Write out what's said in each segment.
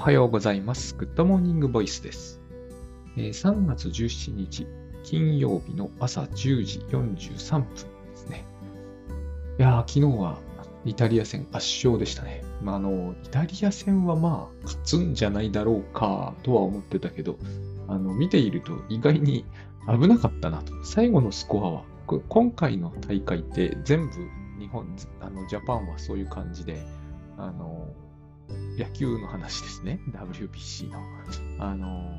おはようございます。グッドモーニングボイスです。3月17日、金曜日の朝10時43分ですね。いやー、昨日はイタリア戦圧勝でしたね。まあ、あの、イタリア戦はまあ、勝つんじゃないだろうかとは思ってたけど、あの、見ていると意外に危なかったなと。最後のスコアは、今回の大会って全部日本、あの、ジャパンはそういう感じで、あの、野球の話ですね。WBC の。あの、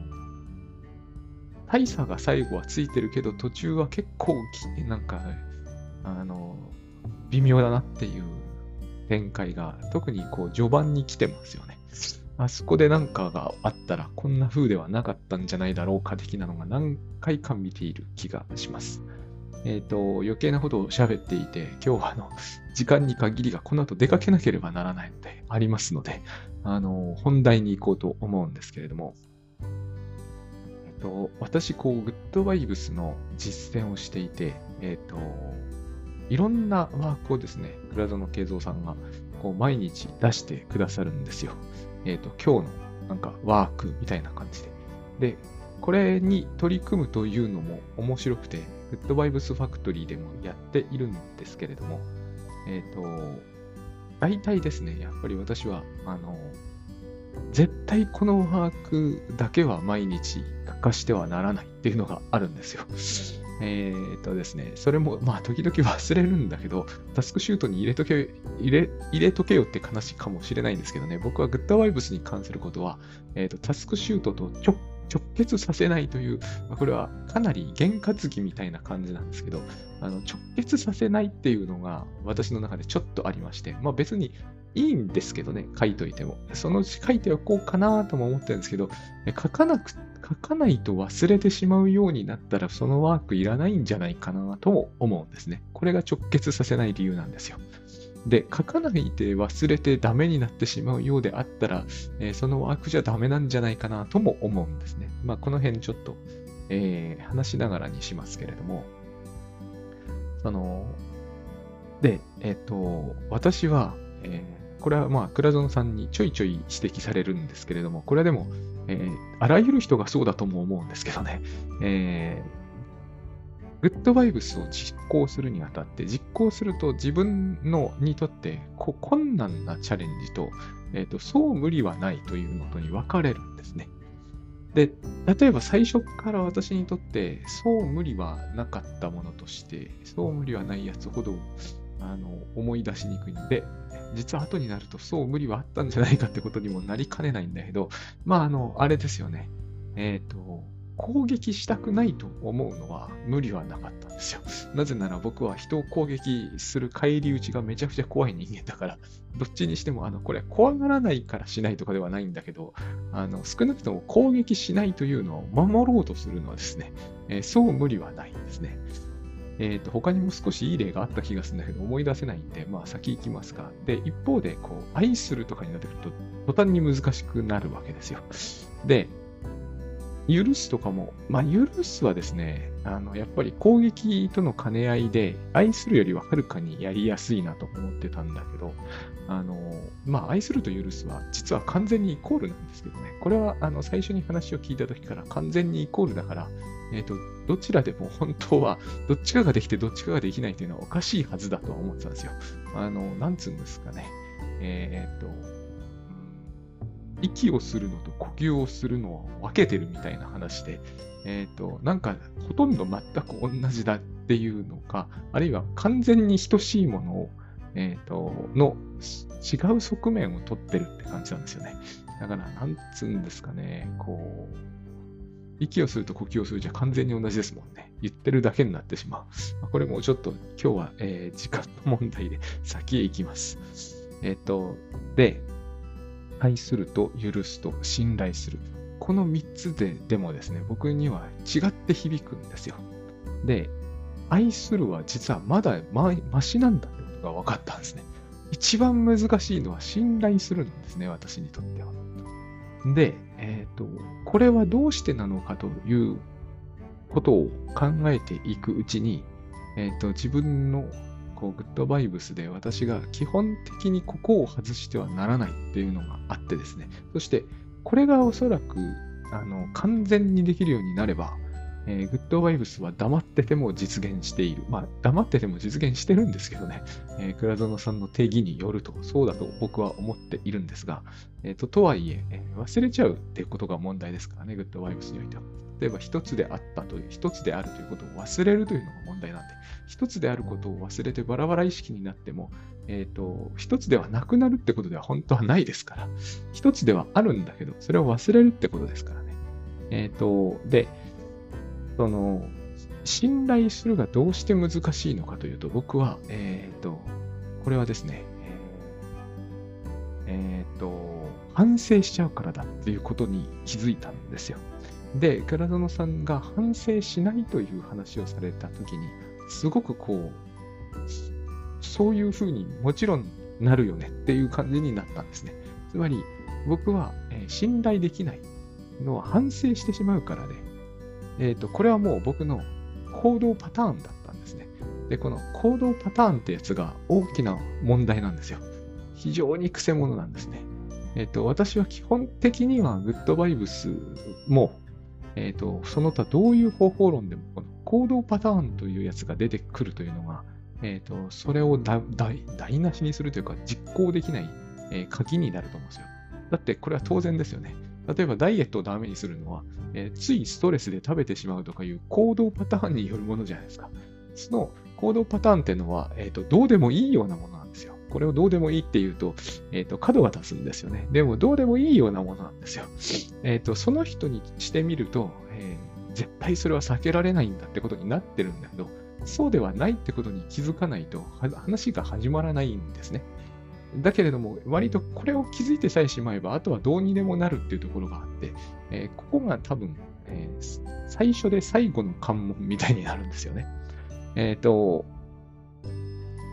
大差が最後はついてるけど、途中は結構き、なんか、あの、微妙だなっていう展開が、特にこう、序盤に来てますよね。あそこでなんかがあったら、こんな風ではなかったんじゃないだろうか的なのが何回か見ている気がします。えっ、と、余計なことを喋っていて、今日はあの、時間に限りがこの後出かけなければならないので、ありますので、あの、本題に行こうと思うんですけれども、えっと、私、こう、グッドバイブスの実践をしていて、えっと、いろんなワークをですね、倉園慶三さんが、こう、毎日出してくださるんですよ。えっと、今日の、なんか、ワークみたいな感じで。で、これに取り組むというのも面白くて、グッドバイブスファクトリーでもやっているんですけれども、えっ、と、大体ですね、やっぱり私は、あの、絶対このワークだけは毎日欠かしてはならないっていうのがあるんですよ。えっとですね、それも、まあ、時々忘れるんだけど、タスクシュートに入れとけ、入れ、入れとけよって話かもしれないんですけどね、僕はグッドバイブスに関することは、えっ、と、タスクシュートと直直結させないという、まあこれはかなり験担ぎみたいな感じなんですけど、あの直結させないっていうのが私の中でちょっとありまして、まあ別にいいんですけどね、書いといても。そのうち書いておこうかなとも思ってるんですけど、書かなく、書かないと忘れてしまうようになったら、そのワークいらないんじゃないかなとも思うんですね。これが直結させない理由なんですよ。で、書かないで忘れてダメになってしまうようであったら、えーそのワークじゃダメなんじゃないかなとも思うんですね。まあ、この辺ちょっと、えー話しながらにしますけれども、その、で、えっ、と、私は、えーこれはまあ、倉園さんにちょいちょい指摘されるんですけれども、これはでも、えーあらゆる人がそうだとも思うんですけどね、えーグッドバイブスを実行するにあたって、実行すると自分のにとってこ困難なチャレンジと、えーと、そう無理はないというのとに分かれるんですね。で、例えば最初から私にとって、そう無理はなかったものとして、そう無理はないやつほどあの思い出しにくいんで、実は後になるとそう無理はあったんじゃないかってことにもなりかねないんだけど、まあ、あの、あれですよね。えっ、と、攻撃したくないと思うのは無理はなかったんですよ。なぜなら僕は人を攻撃する返り討ちがめちゃくちゃ怖い人間だから、どっちにしても、あの、これ怖がらないからしないとかではないんだけど、あの、少なくとも攻撃しないというのを守ろうとするのはですね、えーそう無理はないんですね。えっ、と、他にも少しいい例があった気がするんだけど、思い出せないんで、まあ先行きますか。で、一方で、こう、愛するとかになってくると、途端に難しくなるわけですよ。で、許すとかも、まあ、許すはですね、あの、やっぱり攻撃との兼ね合いで、愛するよりははるかにやりやすいなと思ってたんだけど、あの、まあ、愛すると許すは、実は完全にイコールなんですけどね、これは、あの、最初に話を聞いた時から完全にイコールだから、えっ、と、どちらでも本当は、どっちかができてどっちかができないというのはおかしいはずだとは思ってたんですよ。あの、なんつうんですかね。えっ、と、息をするのと呼吸をするのを分けてるみたいな話で、えっ、と、なんかほとんど全く同じだっていうのか、あるいは完全に等しいものを、えっ、と、の違う側面を取ってるって感じなんですよね。だから、なんつうんですかね、こう、息をすると呼吸をするじゃ完全に同じですもんね。言ってるだけになってしまう。これもちょっと今日は、えー時間の問題で先へ行きます。えっ、と、で、愛すると許すと信頼する。この3つででもですね、僕には違って響くんですよ。で、愛するは実はまだまマシなんだってことが分かったんですね。一番難しいのは信頼するんですね、私にとっては。で、えっ、と、これはどうしてなのかということを考えていくうちに、えっ、と、自分のこうグッドバイブスで私が基本的にここを外してはならないっていうのがあってですね。そして、これがおそらく、あの、完全にできるようになれば、えー、グッドバイブスは黙ってても実現している。まあ、黙ってても実現してるんですけどね、えー、倉園さんの定義によると、そうだと僕は思っているんですが、えーと、とはいええー、忘れちゃうっていうことが問題ですからね、グッドバイブスにおいては。例えば一つであったという、一つであるということを忘れるというのが問題なんで、一つであることを忘れてバラバラ意識になっても、えっ、ー、と、一つではなくなるってことでは本当はないですから、一つではあるんだけど、それを忘れるってことですからね。えっ、ー、と、で、その、信頼するがどうして難しいのかというと、僕は、えっ、ー、と、これはですね、えっ、ー、と、反省しちゃうからだっていうことに気づいたんですよ。で、倉園さんが反省しないという話をされたときに、すごくこう、そういうふうにもちろんなるよねっていう感じになったんですね。つまり、僕は、えー、信頼できないのは反省してしまうからで、え、ー、と、これはもう僕の行動パターンだったんですね。で、この行動パターンってやつが大きな問題なんですよ。非常に癖者なんですね。えっ、ー、と、私は基本的にはグッドバイブスも、えっ、ー、と、その他どういう方法論でも、この行動パターンというやつが出てくるというのが、えっ、ー、と、それを台無しにするというか、実行できない、え、鍵になると思うんですよ。だって、これは当然ですよね。例えばダイエットをダメにするのは、えー、ついストレスで食べてしまうとかいう行動パターンによるものじゃないですか。その行動パターンっていうのは、え、ー、と、どうでもいいようなものなんですよ。これをどうでもいいっていうと、えっ、ー、と、角が立つんですよね。でも、どうでもいいようなものなんですよ。えっ、と、その人にしてみると、え絶対それは避けられないんだってことになってるんだけど、そうではないってことに気づかないと、話が始まらないんですね。だけれども、割とこれを気づいてさえしまえば、あとはどうにでもなるっていうところがあって、えー、ここが多分、えー、最初で最後の関門みたいになるんですよね。えっ、ー、と、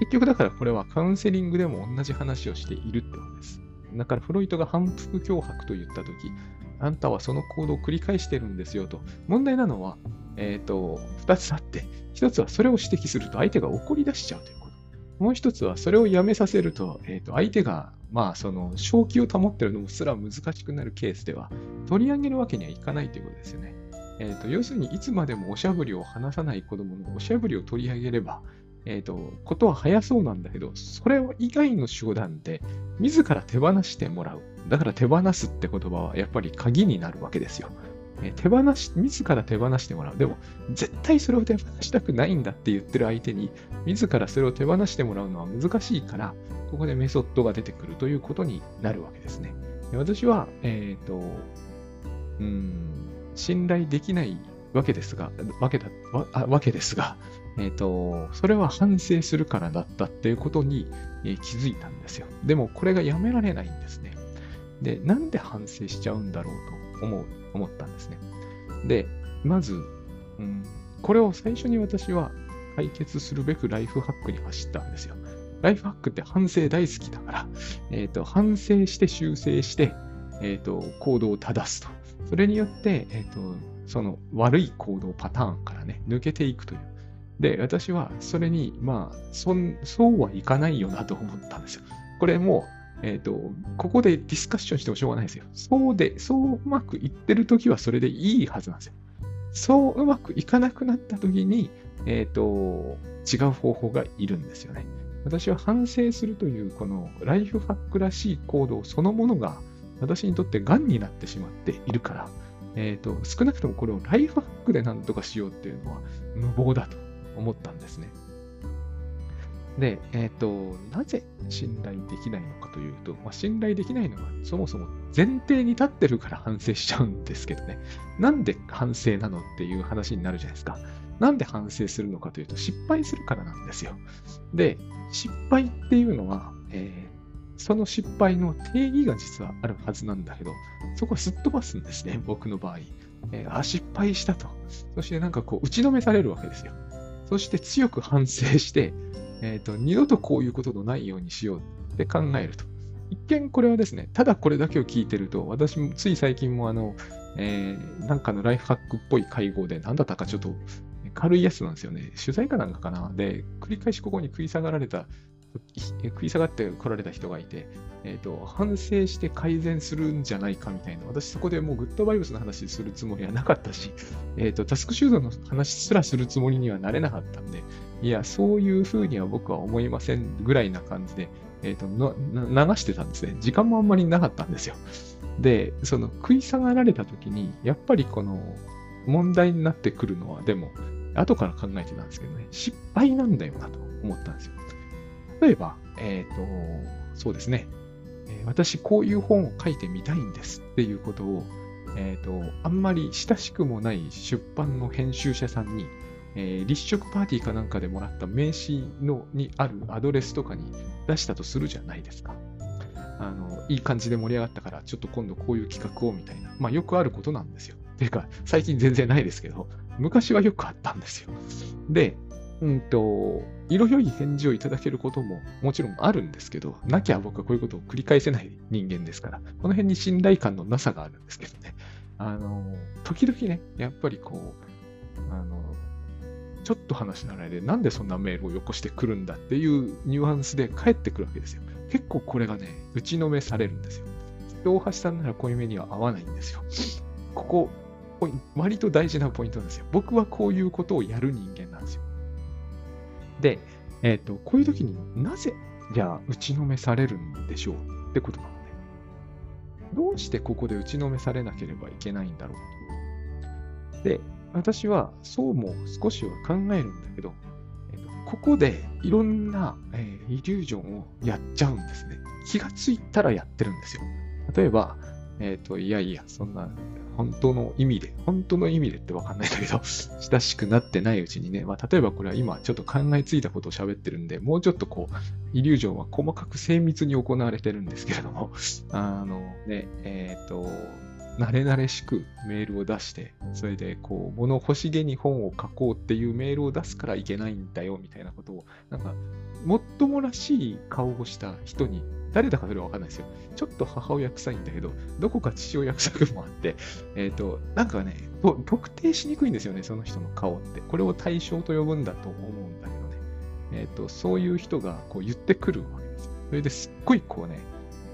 結局だからこれはカウンセリングでも同じ話をしているってことです。だからフロイトが反復脅迫と言ったとき、あんたはその行動を繰り返してるんですよと。問題なのは、えっ、ー、と、二つあって、一つはそれを指摘すると相手が怒り出しちゃうという。もう一つはそれをやめさせると、え、ー、と、相手が、まあ、その、正気を保ってるのもすら難しくなるケースでは、取り上げるわけにはいかないということですよね。えっ、ー、と、要するに、いつまでもおしゃぶりを話さない子供のおしゃぶりを取り上げれば、えっ、ー、と、ことは早そうなんだけど、それ以外の手段で、自ら手放してもらう。だから手放すって言葉はやっぱり鍵になるわけですよ。え手放し、自ら手放してもらう。でも、絶対それを手放したくないんだって言ってる相手に、自らそれを手放してもらうのは難しいから、ここでメソッドが出てくるということになるわけですね。私は、えっ、ー、と、うん、信頼できないわけですが、わけだ、わわけですが、えっ、ー、と、それは反省するからだったっていうことに、えー、気づいたんですよ。でも、これがやめられないんですね。で、なんで反省しちゃうんだろうと思う、思ったんですね。で、まず、うん、これを最初に私は解決するべくライフハックに走ったんですよ。ライフハックって反省大好きだから、え、ー、と、反省して修正して、え、ー、と、行動を正すと。それによって、えっ、ー、と、その悪い行動パターンからね、抜けていくという。で、私はそれに、まあ、そそうはいかないよなと思ったんですよ。これもえ、ー、と、ここでディスカッションしてもしょうがないですよ。そうで、そううまくいってるときはそれでいいはずなんですよ。そううまくいかなくなったときに、え、ー、と、違う方法がいるんですよね。私は反省するという、このライフハックらしい行動そのものが、私にとって癌になってしまっているから、え、ー、と、少なくともこれをライフハックで何とかしようっていうのは無謀だと思ったんですね。で、えっ、ー、と、なぜ信頼できないのかというと、まあ、信頼できないのはそもそも前提に立ってるから反省しちゃうんですけどね。なんで反省なのっていう話になるじゃないですか。なんで反省するのかというと、失敗するからなんですよ。で、失敗っていうのは、えー、その失敗の定義が実はあるはずなんだけど、そこはすっ飛ばすんですね、僕の場合。えー、あ、失敗したと。そしてなんかこう、打ちのめされるわけですよ。そして強く反省して、えっ、ー、と、二度とこういうことのないようにしようって考えると。一見これはですね、ただこれだけを聞いてると、私もつい最近もあの、えー、なんかのライフハックっぽい会合で、なんだったかちょっと軽いやつなんですよね。取材かなんかかな。で、繰り返しここに食い下がられた、食い下がって来られた人がいて、えっ、と、反省して改善するんじゃないかみたいな、私そこでもうグッドバイブスの話するつもりはなかったし、えっ、と、タスクシュードの話すらするつもりにはなれなかったんで、いや、そういうふうには僕は思いませんぐらいな感じで、えっ、と流してたんですね。時間もあんまりなかったんですよ。で、その食い下がられた時に、やっぱりこの問題になってくるのは、でも、後から考えてたんですけどね、失敗なんだよなと思ったんですよ。例えば、えっ、と、そうですね、私こういう本を書いてみたいんですっていうことを、えっ、と、あんまり親しくもない出版の編集者さんに、えー、立食パーティーかなんかでもらった名刺のにあるアドレスとかに出したとするじゃないですか。あの、いい感じで盛り上がったから、ちょっと今度こういう企画をみたいな。まあよくあることなんですよ。ていうか、最近全然ないですけど、昔はよくあったんですよ。で、うんと、色良い返事をいただけることももちろんあるんですけど、なきゃ僕はこういうことを繰り返せない人間ですから、この辺に信頼感のなさがあるんですけどね。あの、時々ね、やっぱりこう、あの、ちょっと話のないで、なんでそんなメールをよこしてくるんだっていうニュアンスで返ってくるわけですよ。結構これがね、打ちのめされるんですよ。大橋さんならこういう目には合わないんですよ。ここ、割と大事なポイントなんですよ。僕はこういうことをやる人間なんですよ。で、えっ、ー、と、こういう時になぜ、じゃあ、打ちのめされるんでしょう？ってことなのね。どうしてここで打ちのめされなければいけないんだろう？で、私はそうも少しは考えるんだけど、えーと、ここでいろんな、えー、イリュージョンをやっちゃうんですね。気がついたらやってるんですよ。例えば、えっ、ー、と、いやいや、そんな本当の意味で、本当の意味でってわかんないんだけど、親しくなってないうちにね、まあ、例えばこれは今ちょっと考えついたことを喋ってるんで、もうちょっとこう、イリュージョンは細かく精密に行われてるんですけれども、あのね、えっ、ー、と、慣れ慣れしくメールを出して、それでこう、物欲しげに本を書こうっていうメールを出すからいけないんだよみたいなことを、なんか、もっともらしい顔をした人に誰だかそれはわかんないですよ。ちょっと母親臭いんだけど、どこか父親臭くもあって、えっ、ー、と、なんかね、特定しにくいんですよね、その人の顔って。これを対象と呼ぶんだと思うんだけどね。えっ、ー、と、そういう人がこう言ってくるわけですよ。それですっごいこうね、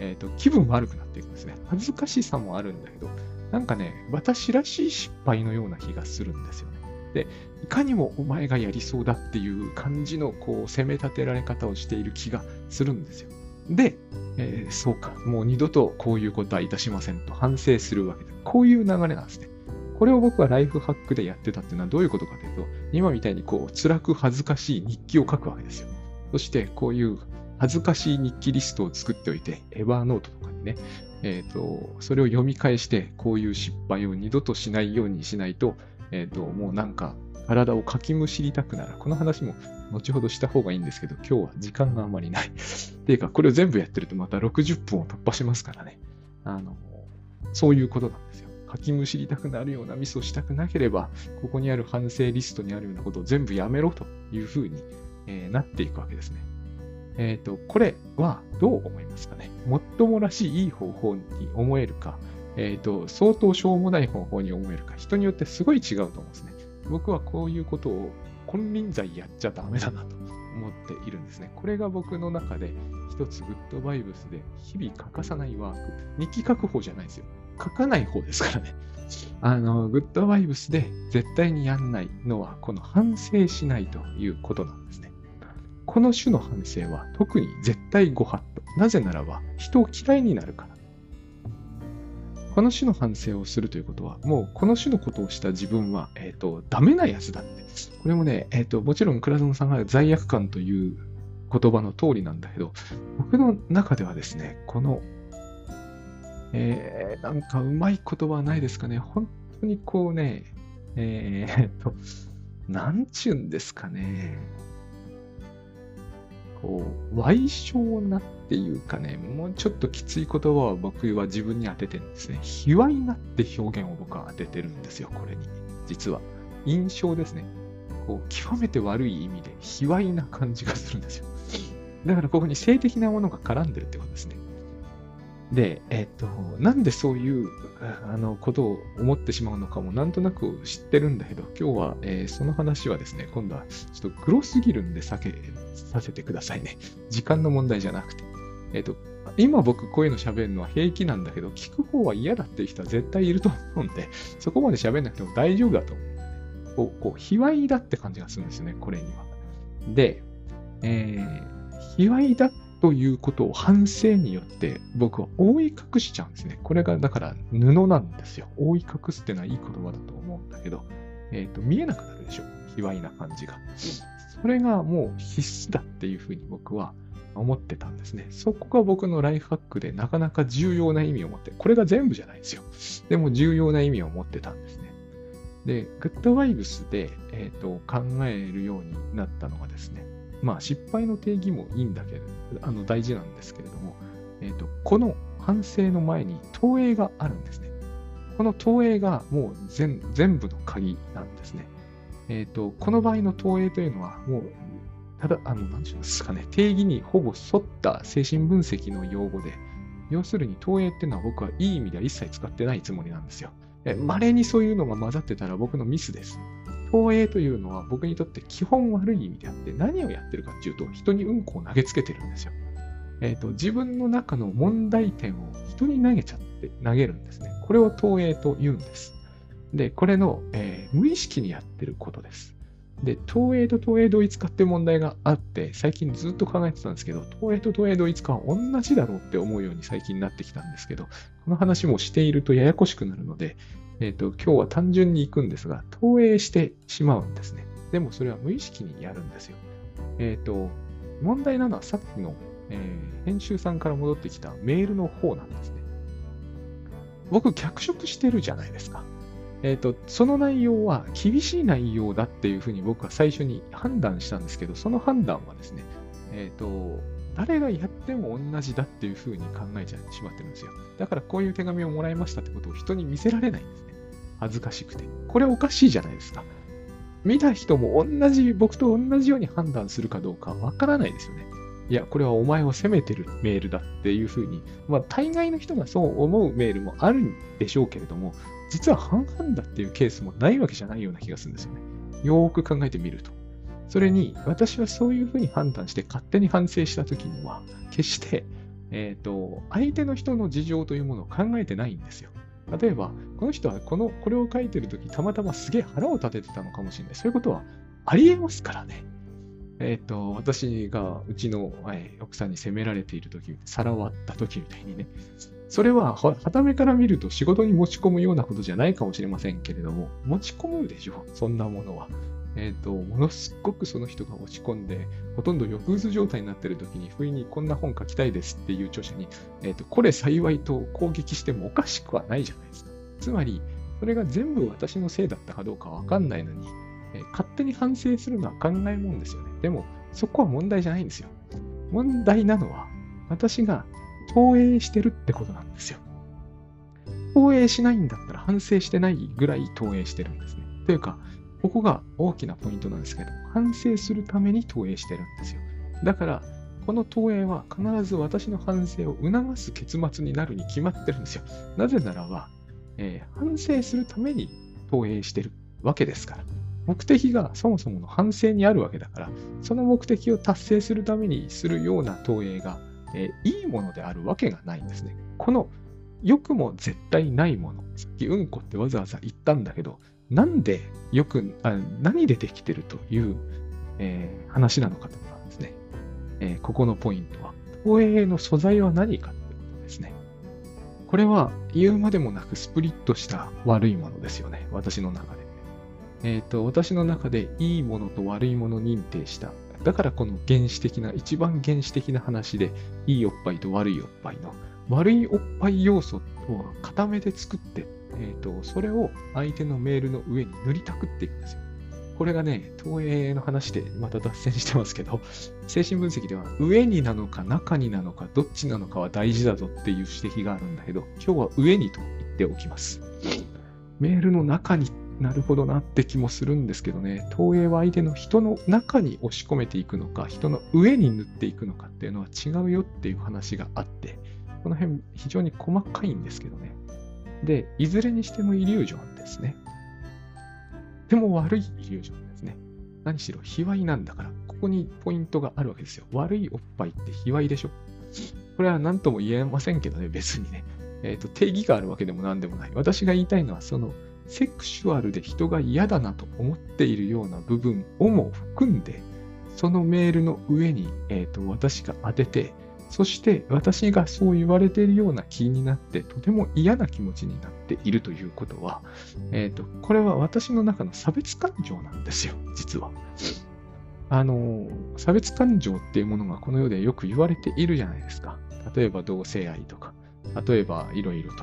えっ、ー、と、気分悪くなっていくんですね。恥ずかしさもあるんだけど、なんかね、私らしい失敗のような気がするんですよね。で、いかにもお前がやりそうだっていう感じのこう攻め立てられ方をしている気がするんですよ。で、えー、そうか、もう二度とこういうことはいたしませんと反省するわけで、こういう流れなんですね。これを僕はライフハックでやってたっていうのはどういうことかというと、今みたいにこう、辛く恥ずかしい日記を書くわけですよ。そして、こういう恥ずかしい日記リストを作っておいて、エヴァーノートとかにね、えっ、ー、と、それを読み返して、こういう失敗を二度としないようにしないと、えっ、ー、と、もうなんか、体をかきむしりたくなる。この話も後ほどした方がいいんですけど、今日は時間があまりない。っ ていうか、これを全部やってるとまた60分を突破しますからね。あの、そういうことなんですよ。かきむしりたくなるようなミスをしたくなければ、ここにある反省リストにあるようなことを全部やめろというふうに、えー、なっていくわけですね。えっ、ー、と、これはどう思いますかね。もっともらしいいい方法に思えるか、えっ、ー、と、相当しょうもない方法に思えるか、人によってすごい違うと思うんですね。僕はこういうことを金輪際やっちゃダメだなと思っているんですね。これが僕の中で一つグッドバイブスで日々欠かさないワーク。日記書く方じゃないですよ。書かない方ですからね。あの、グッドバイブスで絶対にやんないのは、この反省しないということなんですね。この種の反省は特に絶対ご法度。なぜならば、人を嫌いになるから。この種の反省をするということは、もうこの種のことをした自分は、えっ、ー、と、ダメなやつだって。これもね、えっ、ー、と、もちろん倉園さんが罪悪感という言葉の通りなんだけど、僕の中ではですね、この、えー、なんかうまい言葉はないですかね。本当にこうね、えー、っと、なんちゅうんですかね。こう、歪償なっていうかね、もうちょっときつい言葉を僕は自分に当ててんですね。卑猥なって表現を僕は当ててるんですよ、これに。実は。印象ですね。こう、極めて悪い意味で卑猥な感じがするんですよ。だからここに性的なものが絡んでるってことですね。で、えっ、と、なんでそういうあのことを思ってしまうのかもなんとなく知ってるんだけど、今日は、えー、その話はですね、今度はちょっとグロすぎるんで避けさせてくださいね。時間の問題じゃなくて。えっ、と、今僕こういうの喋るのは平気なんだけど、聞く方は嫌だっていう人は絶対いると思うんで、そこまで喋んなくても大丈夫だと思う。こう、こう、卑猥だって感じがするんですよね、これには。で、えー、卑猥だってということを反省によって僕は覆い隠しちゃうんですね。これがだから布なんですよ。覆い隠すっていうのはいい言葉だと思うんだけど、えっ、ー、と、見えなくなるでしょ。卑猥な感じが。それがもう必須だっていうふうに僕は思ってたんですね。そこが僕のライフハックでなかなか重要な意味を持って、これが全部じゃないですよ。でも重要な意味を持ってたんですね。で、グッドワイブスで、えーと、考えるようになったのがですね、まあ失敗の定義もいいんだけど、あの大事なんですけれども、えーと、この反省の前に投影があるんですね。この投影がもう全部の鍵なんですね。え、ー、と、この場合の投影というのは、もう、ただ、あの、何て言うんですかね、定義にほぼ沿った精神分析の用語で、要するに投影っていうのは僕はいい意味では一切使ってないつもりなんですよ。稀にそういうのが混ざってたら僕のミスです。投影というのは僕にとって基本悪い意味であって何をやってるかっていうと人にうんこを投げつけてるんですよ。えっ、ー、と、自分の中の問題点を人に投げちゃって投げるんですね。これを投影と言うんです。で、これの、えー、無意識にやってることです。で、投影と投影同一化って問題があって、最近ずっと考えてたんですけど、投影と投影同一化は同じだろうって思うように最近なってきたんですけど、この話もしているとややこしくなるので、えっ、ー、と、今日は単純に行くんですが、投影してしまうんですね。でもそれは無意識にやるんですよ。えっ、ー、と、問題なのはさっきの、えー、編集さんから戻ってきたメールの方なんですね。僕、脚色してるじゃないですか。えっ、ー、と、その内容は厳しい内容だっていうふうに僕は最初に判断したんですけど、その判断はですね、えっ、と、誰がやっても同じだっていうふうに考えちゃってしまってるんですよ。だからこういう手紙をもらいましたってことを人に見せられないんですね。恥ずかしくて。これおかしいじゃないですか。見た人も同じ、僕と同じように判断するかどうかわからないですよね。いや、これはお前を責めてるメールだっていうふうに、まあ、大概の人がそう思うメールもあるんでしょうけれども、実は半々だっていうケースもないわけじゃないような気がするんですよね。よーく考えてみると。それに、私はそういうふうに判断して勝手に反省したときには、決して、えっ、ー、と、相手の人の事情というものを考えてないんですよ。例えば、この人はこの、これを書いてるとき、たまたますげえ腹を立ててたのかもしれない。そういうことはありえますからね。えっ、ー、と、私がうちの、え奥さんに責められているとき、皿を割ったときみたいにね、それは、はためから見ると仕事に持ち込むようなことじゃないかもしれませんけれども、持ち込むでしょ、そんなものは。えっ、ー、と、ものすごくその人が落ち込んで、ほとんど抑うつ状態になっている時に、不意にこんな本書きたいですっていう著者に、えっ、ー、と、これ幸いと攻撃してもおかしくはないじゃないですか。つまり、それが全部私のせいだったかどうかわかんないのに、えー、勝手に反省するのは考えもんですよね。でも、そこは問題じゃないんですよ。問題なのは、私が投影してるってことなんですよ。投影しないんだったら反省してないぐらい投影してるんですね。というか、ここが大きなポイントなんですけど、反省するために投影してるんですよ。だから、この投影は必ず私の反省を促す結末になるに決まってるんですよ。なぜならば、えー、反省するために投影してるわけですから。目的がそもそもの反省にあるわけだから、その目的を達成するためにするような投影が、えー、いいものであるわけがないんですね。この良くも絶対ないもの。さっきうんこってわざわざ言ったんだけど、なんでよく、あ何でできてるという、えー、話なのかというのはですね、えー、ここのポイントは、投影の素材は何かということですね。これは言うまでもなくスプリットした悪いものですよね。私の中で。えっ、ー、と、私の中でいいものと悪いもの認定した。だからこの原始的な、一番原始的な話で、いいおっぱいと悪いおっぱいの悪いおっぱい要素を固めて作って、えーと、それを相手のメールの上に塗りたくっていくんですよ。これがね、投影の話でまた脱線してますけど、精神分析では上になのか中になのかどっちなのかは大事だぞっていう指摘があるんだけど、今日は上にと言っておきます。メールの中になるほどなって気もするんですけどね、投影は相手の人の中に押し込めていくのか、人の上に塗っていくのかっていうのは違うよっていう話があって、この辺非常に細かいんですけどね。で、いずれにしてもイリュージョンですね。でも悪いイリュージョンですね。何しろ、卑猥なんだから、ここにポイントがあるわけですよ。悪いおっぱいって卑猥でしょこれは何とも言えませんけどね、別にね。えっ、ー、と、定義があるわけでも何でもない。私が言いたいのは、その、セクシュアルで人が嫌だなと思っているような部分をも含んで、そのメールの上に、えーと、私が当てて、そして私がそう言われているような気になって、とても嫌な気持ちになっているということは、え、ー、と、これは私の中の差別感情なんですよ、実は。あの、差別感情っていうものがこの世でよく言われているじゃないですか。例えば同性愛とか、例えばいろいろと。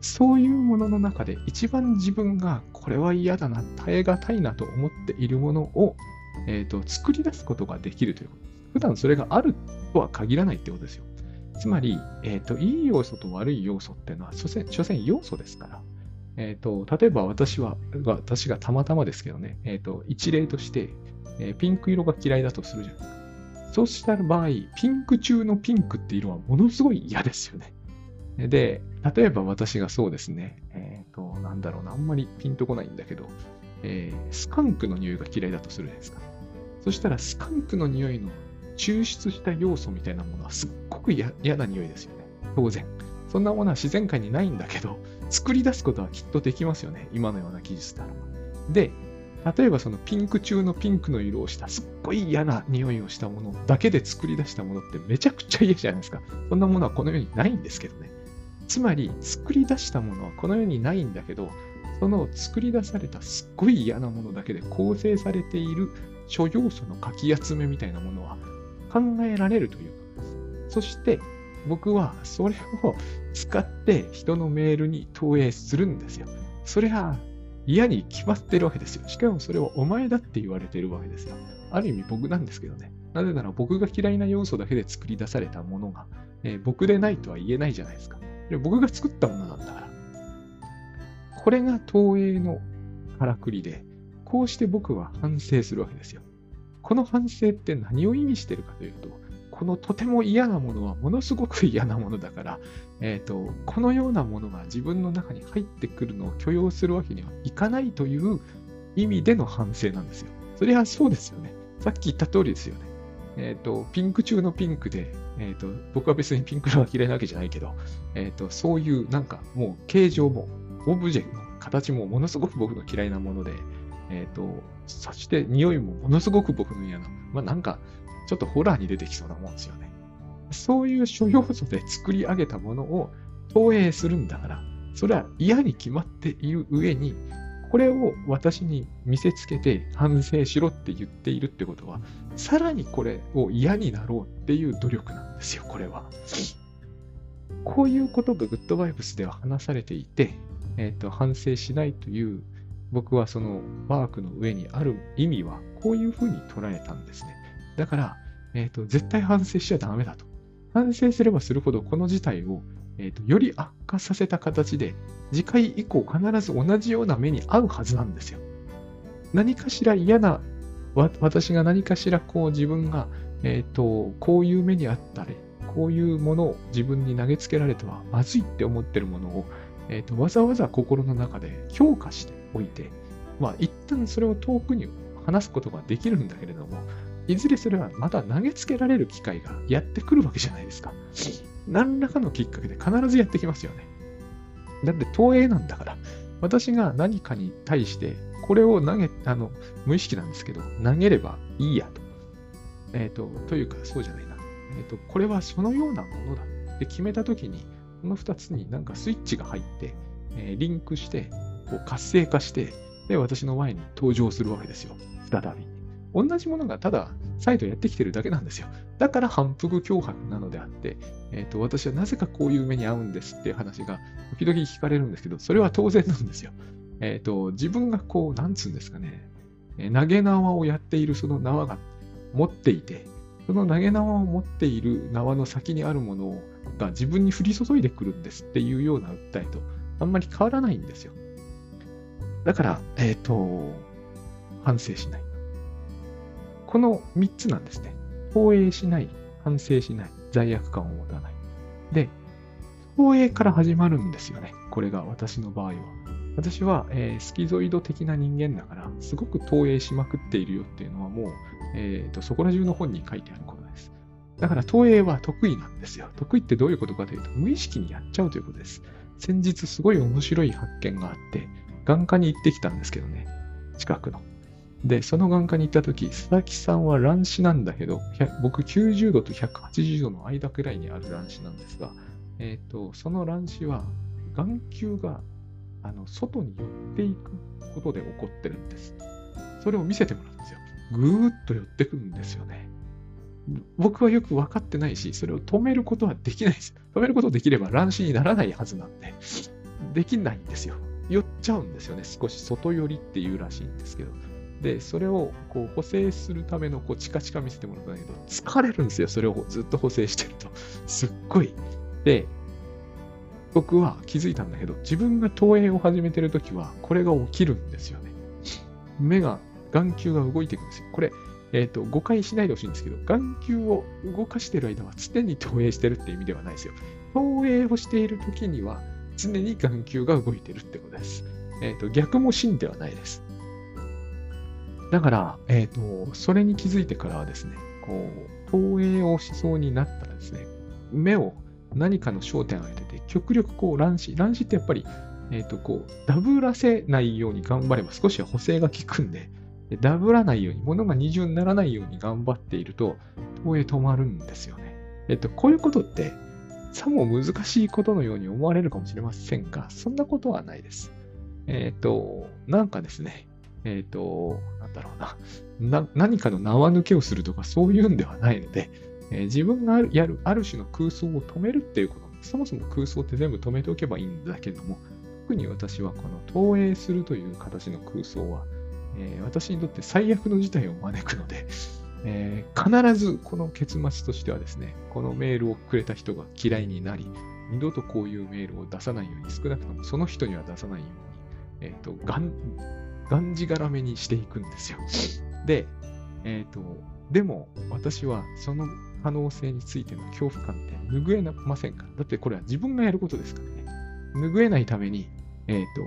そういうものの中で一番自分がこれは嫌だな、耐え難いなと思っているものを、えーと、作り出すことができるということ。普段それがあるとは限らないってことですよ。つまり、えーと、いい要素と悪い要素っていうのは、所詮所詮要素ですから。えーと、例えば私は、私がたまたまですけどね、えー、と一例として、えー、ピンク色が嫌いだとするじゃないですか。そうした場合、ピンク中のピンクって色はものすごい嫌ですよね。で、例えば私がそうですね、えっ、ー、と、なんだろうな、あんまりピンとこないんだけど、えー、スカンクの匂いが嫌いだとするじゃないですか。そしたら、スカンクの匂いの抽出した要素みたいなものはすっごく嫌な匂いですよね。当然。そんなものは自然界にないんだけど、作り出すことはきっとできますよね。今のような技術なら。で、例えばそのピンク中のピンクの色をしたすっごい嫌な匂いをしたものだけで作り出したものってめちゃくちゃ嫌じゃないですか。そんなものはこの世にないんですけどね。つまり、作り出したものはこの世にないんだけど、その作り出されたすっごい嫌なものだけで構成されている諸要素のかき集めみたいなものは考えられるということです。そして、僕はそれを使って人のメールに投影するんですよ。それは嫌に決まってるわけですよ。しかもそれはお前だって言われてるわけですよ。ある意味僕なんですけどね。なぜなら僕が嫌いな要素だけで作り出されたものが、えー、僕でないとは言えないじゃないですか。僕が作ったものなんだから。これが投影のからくりで、こうして僕は反省するわけですよ。この反省って何を意味してるかというと、このとても嫌なものはものすごく嫌なものだから、えーと、このようなものが自分の中に入ってくるのを許容するわけにはいかないという意味での反省なんですよ。それはそうですよね。さっき言った通りですよね。えっ、ー、と、ピンク中のピンクで、えっ、ー、と、僕は別にピンク色が嫌いなわけじゃないけど、えっ、ー、と、そういうなんかもう形状も、オブジェの形もものすごく僕の嫌いなもので、えっ、と、そして匂いもものすごく僕の嫌な、まあなんか、ちょっとホラーに出てきそうなもんですよね。そういう諸要素で作り上げたものを投影するんだから、それは嫌に決まっている上に、これを私に見せつけて反省しろって言っているってことは、さらにこれを嫌になろうっていう努力なんですよ、これは。こういうことがグッドバイブスでは話されていて、えっ、ー、と、反省しないという、僕はそのワークの上にある意味は、こういうふうに捉えたんですね。だから、え、ー、と、絶対反省しちゃダメだと。反省すればするほど、この事態を、えーと、より悪化させた形で、次回以降必ず同じような目に遭うはずなんですよ。何かしら嫌な、私が何かしらこう自分が、え、ー、と、こういう目にあったり、こういうものを自分に投げつけられてはまずいって思ってるものを、え、ー、と、わざわざ心の中で評価しておいて、まあ、一旦それを遠くに話すことができるんだけれども、いずれそれはまた投げつけられる機会がやってくるわけじゃないですか。何らかのきっかけで必ずやってきますよね。だって投影なんだから、私が何かに対して、これを投げ、あの、無意識なんですけど、投げればいいやと。えっ、ー、と、というか、そうじゃないな。えっ、ー、と、これはそのようなものだって決めたときに、この2つになんかスイッチが入って、えー、リンクして、こう活性化して、で、私の前に登場するわけですよ。再び。同じものがただ再度やってきてるだけなんですよ。だから反復脅迫なのであって、えっ、ー、と、私はなぜかこういう目に遭うんですっていう話が時々聞かれるんですけど、それは当然なんですよ。えっ、ー、と、自分がこう、なんつうんですかね、え投げ縄をやっているその縄が持っていて、その投げ縄を持っている縄の先にあるものが自分に降り注いでくるんですっていうような訴えとあんまり変わらないんですよ。だから、えっ、ー、と、反省しない。この3つなんですね。放映しない、反省しない、罪悪感を持たない。で、放映から始まるんですよね。これが私の場合は。私は、えー、スキゾイド的な人間だから、すごく投影しまくっているよっていうのはもう、えーと、そこら中の本に書いてあることです。だから投影は得意なんですよ。得意ってどういうことかというと、無意識にやっちゃうということです。先日すごい面白い発見があって、眼科に行ってきたんですけどね、近くの。で、その眼科に行った時、佐々木さんは乱視なんだけど、僕90度と180度の間くらいにある乱視なんですが、えっ、ー、と、その乱視は眼球があの外に寄っていくことで起こってるんです。それを見せてもらうんですよ。ぐーっと寄ってくるんですよね。僕はよく分かってないし、それを止めることはできないです。止めることできれば乱視にならないはずなんで、できないんですよ。寄っちゃうんですよね。少し外寄りっていうらしいんですけど。で、それをこう補正するためのこうチカチカ見せてもらったんだけど、疲れるんですよ。それをずっと補正してると。すっごい。で、僕は気づいたんだけど、自分が投影を始めてるときは、これが起きるんですよね。目が、眼球が動いていくんですよ。これ、えっ、ー、と、誤解しないでほしいんですけど、眼球を動かしている間は常に投影してるって意味ではないですよ。投影をしているときには、常に眼球が動いてるってことです。えっ、ー、と、逆も真ではないです。だから、えっ、ー、と、それに気づいてからはですね、こう、投影をしそうになったらですね、目を何かの焦点を当てて、極力こう乱視、乱視ってやっぱり、えっ、ー、と、こう、ダブらせないように頑張れば少しは補正が効くんで、ダブらないように、物が二重にならないように頑張っていると、投影止まるんですよね。えっ、と、こういうことって、さも難しいことのように思われるかもしれませんが、そんなことはないです。えっ、と、なんかですね、えっ、と、なんだろうなな、何かの縄抜けをするとかそういうんではないので、えー、自分がやるある種の空想を止めるっていうこと、そもそも空想って全部止めておけばいいんだけども、特に私はこの投影するという形の空想は、えー、私にとって最悪の事態を招くので、えー、必ずこの結末としてはですね、このメールをくれた人が嫌いになり、二度とこういうメールを出さないように、少なくともその人には出さないように、えっ、ー、と、がん、がんじがらめにしていくんですよ。で、えっ、ー、と、でも私はその可能性についての恐怖感って拭えませんから。だってこれは自分がやることですからね。拭えないために、えっ、ー、と、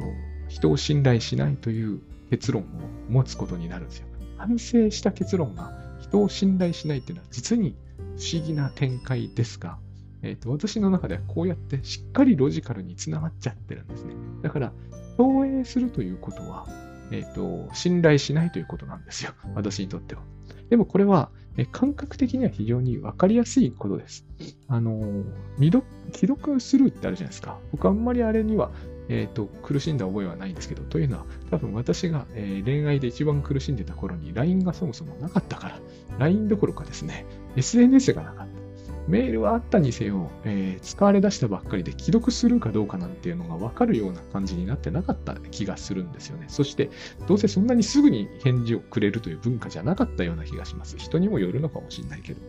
人を信頼しないという結論を持つことになるんですよ。反省した結論が人を信頼しないっていうのは実に不思議な展開ですが、えーと、私の中ではこうやってしっかりロジカルにつながっちゃってるんですね。だから、投影するということは、え、ー、と、信頼しないということなんですよ。私にとっては。でもこれは、え感覚的には非常にわかりやすいことです。あの、未読、既読スルーってあるじゃないですか。僕あんまりあれには、えっ、ー、と、苦しんだ覚えはないんですけど、というのは、多分私が、えー、恋愛で一番苦しんでた頃に LINE がそもそもなかったから、LINE どころかですね、SNS がなかった。メールはあったにせよ、えー、使われ出したばっかりで既読するかどうかなんていうのが分かるような感じになってなかった気がするんですよね。そして、どうせそんなにすぐに返事をくれるという文化じゃなかったような気がします。人にもよるのかもしれないけど。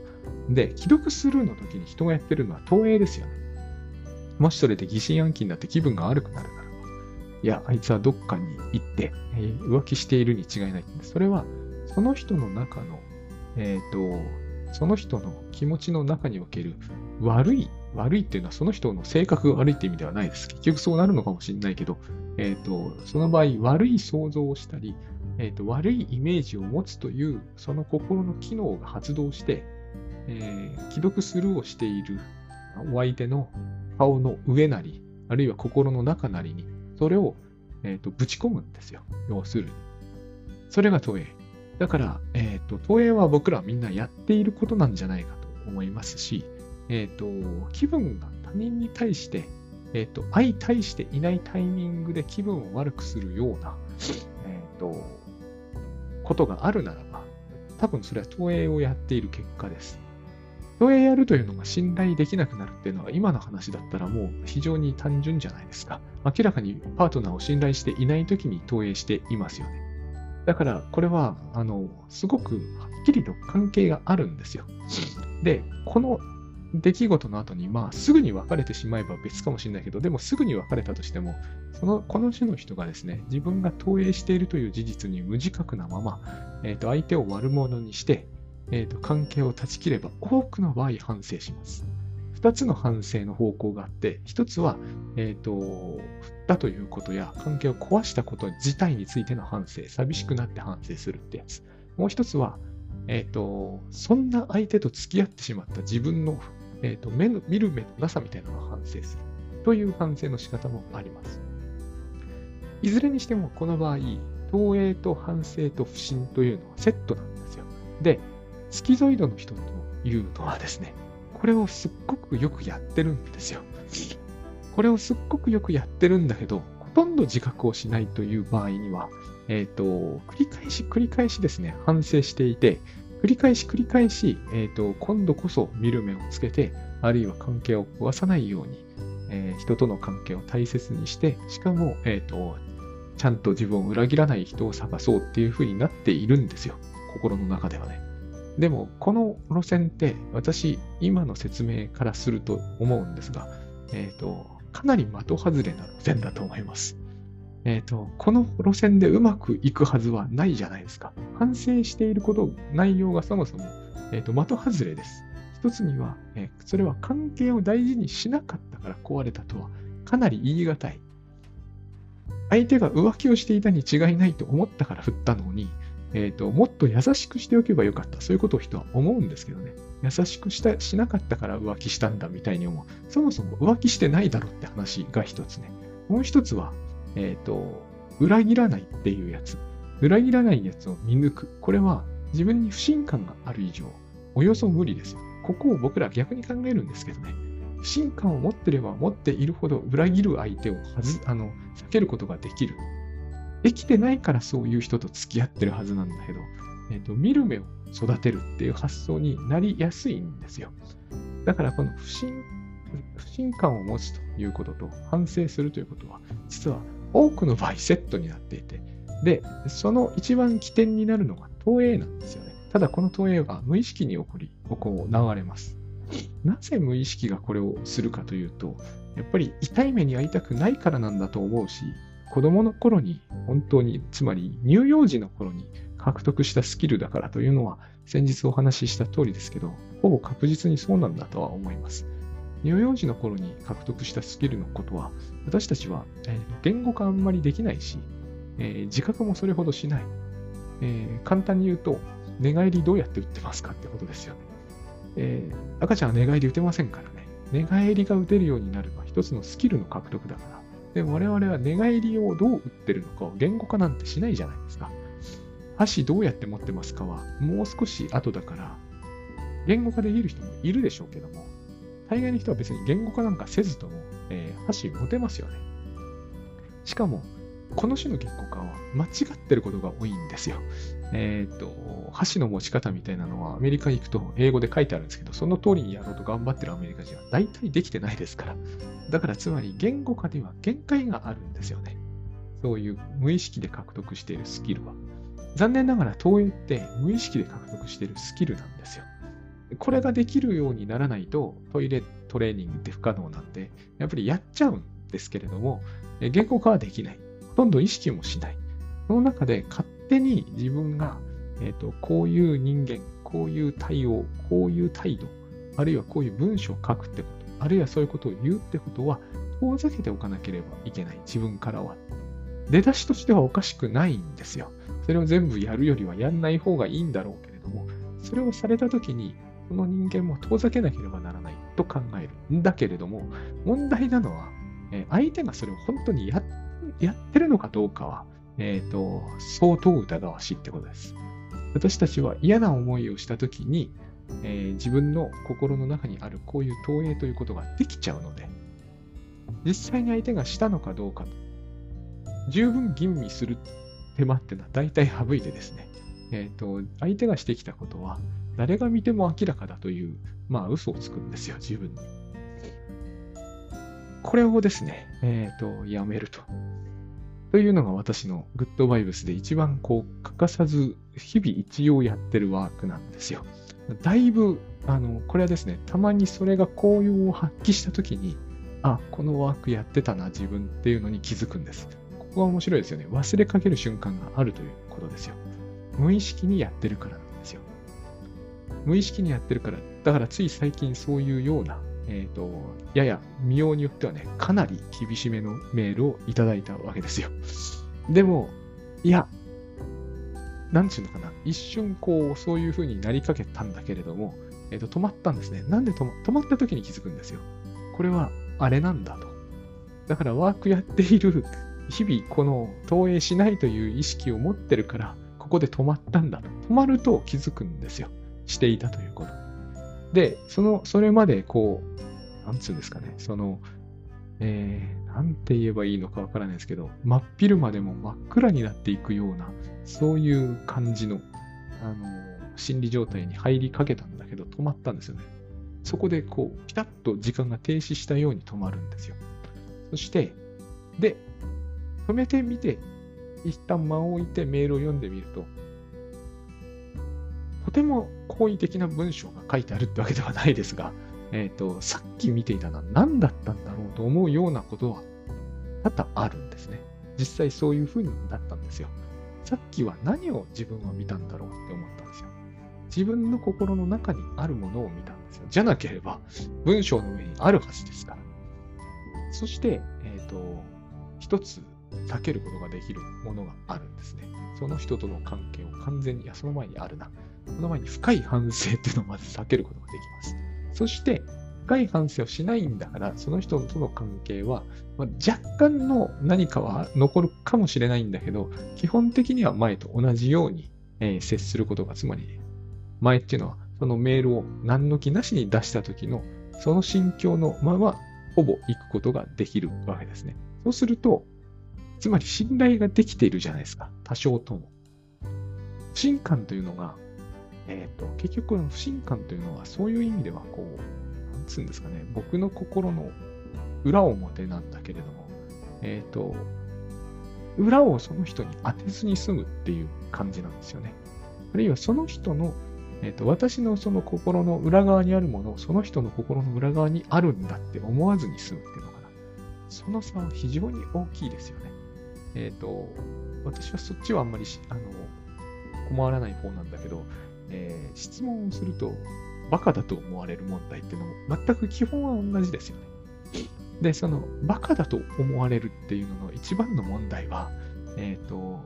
で、既読スルーの時に人がやってるのは投影ですよね。もしそれで疑心暗鬼になって気分が悪くなるならば、いや、あいつはどっかに行って、えー、浮気しているに違いない。それは、その人の中の、えっ、ー、と、その人の気持ちの中における悪い、悪いっていうのはその人の性格が悪いって意味ではないです。結局そうなるのかもしれないけど、えっ、ー、と、その場合悪い想像をしたり、えっ、と、悪いイメージを持つという、その心の機能が発動して、え、既読スルーをしているお相手の顔の上なり、あるいは心の中なりに、それを、えーと、ぶち込むんですよ。要するに。それが投影。だから、え、ー、と、投影は僕らみんなやっていることなんじゃないかと思いますし、え、ー、と、気分が他人に対して、え、ー、と、相対していないタイミングで気分を悪くするような、えっ、と、ことがあるならば、多分それは投影をやっている結果です。投影やるというのが信頼できなくなるっていうのは今の話だったらもう非常に単純じゃないですか。明らかにパートナーを信頼していない時に投影していますよね。だから、これは、あの、すごくはっきりと関係があるんですよ。で、この出来事の後に、まあ、すぐに別れてしまえば別かもしれないけど、でもすぐに別れたとしても、その、この種の人がですね、自分が投影しているという事実に無自覚なまま、えっ、ー、と、相手を悪者にして、え、ー、と、関係を断ち切れば、多くの場合反省します。2つの反省の方向があって、1つは、えっ、ー、と、振ったということや、関係を壊したこと自体についての反省、寂しくなって反省するってやつ。もう1つは、えっ、と、そんな相手と付き合ってしまった自分の、えっ、と、目の、見る目のなさみたいなのを反省するという反省の仕方もあります。いずれにしても、この場合、投影と反省と不信というのはセットなんですよ。で、スキゾイドの人というのはですね、これをすっごくよくやってるんですよ。これをすっごくよくやってるんだけど、ほとんど自覚をしないという場合には、えっ、ー、と、繰り返し繰り返しですね、反省していて、繰り返し繰り返し、えっ、ー、と、今度こそ見る目をつけて、あるいは関係を壊さないように、えー、人との関係を大切にして、しかも、えっ、と、ちゃんと自分を裏切らない人を探そうっていう風になっているんですよ。心の中ではね。でも、この路線って、私、今の説明からすると思うんですが、えっ、と、かなり的外れな路線だと思います。えっ、ー、と、この路線でうまくいくはずはないじゃないですか。反省していること、内容がそもそも、えっ、ー、と、的外れです。一つには、え、それは関係を大事にしなかったから壊れたとは、かなり言い難い。相手が浮気をしていたに違いないと思ったから振ったのに、え、ー、と、もっと優しくしておけばよかった。そういうことを人は思うんですけどね。優しくしたしなかったから浮気したんだみたいに思う。そもそも浮気してないだろって話が一つね。もう一つは、えっ、ー、と、裏切らないっていうやつ。裏切らないやつを見抜く。これは自分に不信感がある以上、およそ無理です。ここを僕ら逆に考えるんですけどね。不信感を持ってれば持っているほど裏切る相手をはずあの避けることができる。できてないからそういう人と付き合ってるはずなんだけど、えっ、ー、と、見る目を育てるっていう発想になりやすいんですよ。だからこの不信、不信感を持つということと反省するということは、実は多くの場合セットになっていて、で、その一番起点になるのが投影なんですよね。ただこの投影は無意識に起こり、行われます。なぜ無意識がこれをするかというと、やっぱり痛い目に遭いたくないからなんだと思うし、子供の頃に本当に、つまり乳幼児の頃に獲得したスキルだからというのは、先日お話しした通りですけど、ほぼ確実にそうなんだとは思います。乳幼児の頃に獲得したスキルのことは、私たちは、え言語化あんまりできないし、え、自覚もそれほどしない。え、簡単に言うと、寝返りどうやって打ってますかってことですよね。えー、赤ちゃんは寝返り打てませんからね。寝返りが打てるようになるのは一つのスキルの獲得だから。で我々は寝返りをどう打ってるのかを言語化なんてしないじゃないですか。箸どうやって持ってますかはもう少し後だから、言語化できる人もいるでしょうけども、大概の人は別に言語化なんかせずとも、えー、箸持てますよね。しかも、この種の言語化は間違ってることが多いんですよ。えっ、ー、と、箸の持ち方みたいなのはアメリカ行くと英語で書いてあるんですけど、その通りにやろうと頑張ってるアメリカ人は大体できてないですから。だからつまり言語化には限界があるんですよね。そういう無意識で獲得しているスキルは。残念ながら投影って無意識で獲得しているスキルなんですよ。これができるようにならないとトイレトレーニングって不可能なんで、やっぱりやっちゃうんですけれども、言語化はできない。ほとんど意識もしない。その中で勝手に自分が、えーと、こういう人間、こういう対応、こういう態度、あるいはこういう文章を書くってこと、あるいはそういうことを言うってことは、遠ざけておかなければいけない。自分からは。出だしとしてはおかしくないんですよ。それを全部やるよりはやんない方がいいんだろうけれども、それをされたときに、その人間も遠ざけなければならないと考えるんだけれども、問題なのは、え相手がそれを本当にやっやってるのかどうかは、えっ、ー、と、相当疑わしいってことです。私たちは嫌な思いをしたときに、えー、自分の心の中にあるこういう投影ということができちゃうので、実際に相手がしたのかどうか、十分吟味する手間っていうのは大体省いてですね、えっ、ー、と、相手がしてきたことは、誰が見ても明らかだという、まあ、嘘をつくんですよ、自分に。これをですね、えっ、ー、と、やめると。というのが私のグッドバイブスで一番こう欠かさず日々一応やってるワークなんですよ。だいぶ、あの、これはですね、たまにそれが効用を発揮したときに、あ、このワークやってたな、自分っていうのに気づくんです。ここが面白いですよね。忘れかける瞬間があるということですよ。無意識にやってるからなんですよ。無意識にやってるから、だからつい最近そういうような、えっ、ー、と、やや見ようによってはね、かなり厳しめのメールをいただいたわけですよ。でも、いや、なんちゅうのかな、一瞬こう、そういう風になりかけたんだけれども、えっ、と、止まったんですね。なんで止ま止まった時に気づくんですよ。これは、あれなんだと。だからワークやっている、日々この投影しないという意識を持ってるから、ここで止まったんだと。止まると気づくんですよ。していたということ。で、その、それまでこう、なんつうんですかね、その、えー、なんて言えばいいのかわからないですけど、真っ昼までも真っ暗になっていくような、そういう感じの、あの、心理状態に入りかけたんだけど、止まったんですよね。そこでこう、ピタッと時間が停止したように止まるんですよ。そして、で、止めてみて、一旦間を置いてメールを読んでみると、とても好意的な文章が書いてあるってわけではないですが、えっ、ー、と、さっき見ていたのは何だったんだろうと思うようなことは多々あるんですね。実際そういう風になったんですよ。さっきは何を自分は見たんだろうって思ったんですよ。自分の心の中にあるものを見たんですよ。じゃなければ文章の上にあるはずですから。そして、えっ、ー、と、一つ避けることができるものがあるんですね。その人との関係を完全に、いや、その前にあるな。その前に深い反省っていうのをまず避けることができます。そして、深い反省をしないんだから、その人との関係は、まあ、若干の何かは残るかもしれないんだけど、基本的には前と同じように、えー、接することが、つまり、前っていうのは、そのメールを何の気なしに出した時の、その心境のまま、ほぼ行くことができるわけですね。そうすると、つまり信頼ができているじゃないですか。多少とも。不信感というのが、えっ、ー、と、結局、不信感というのは、そういう意味では、こう、なんつうんですかね、僕の心の裏表なんだけれども、えっ、ー、と、裏をその人に当てずに済むっていう感じなんですよね。あるいはその人の、えっ、ー、と、私のその心の裏側にあるものをその人の心の裏側にあるんだって思わずに済むっていうのかな。その差は非常に大きいですよね。えっ、ー、と、私はそっちはあんまりあの困らない方なんだけど、えー、質問をすると、バカだと思われる問題っていうのも、全く基本は同じですよね。で、その、バカだと思われるっていうのの一番の問題は、えっ、ー、と、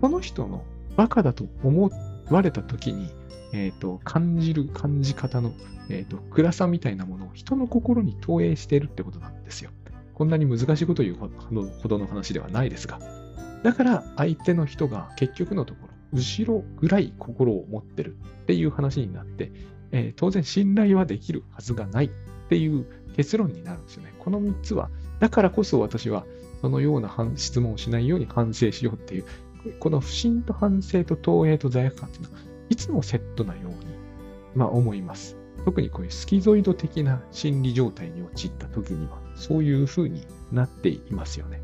この人のバカだと思われた時に、え、ー、と、感じる感じ方の、え、ー、と、暗さみたいなものを人の心に投影しているってことなんですよ。こんなに難しいこと言うほどの話ではないですが。だから、相手の人が結局のところ、後ろ暗い心を持ってるっていう話になって、えー、当然信頼はできるはずがないっていう結論になるんですよね。この3つは、だからこそ私はそのような質問をしないように反省しようっていう、この不信と反省と投影と罪悪感っていうのは、いつもセットなように、まあ思います。特にこういうスキゾイド的な心理状態に陥った時には、そういう風になっていますよね。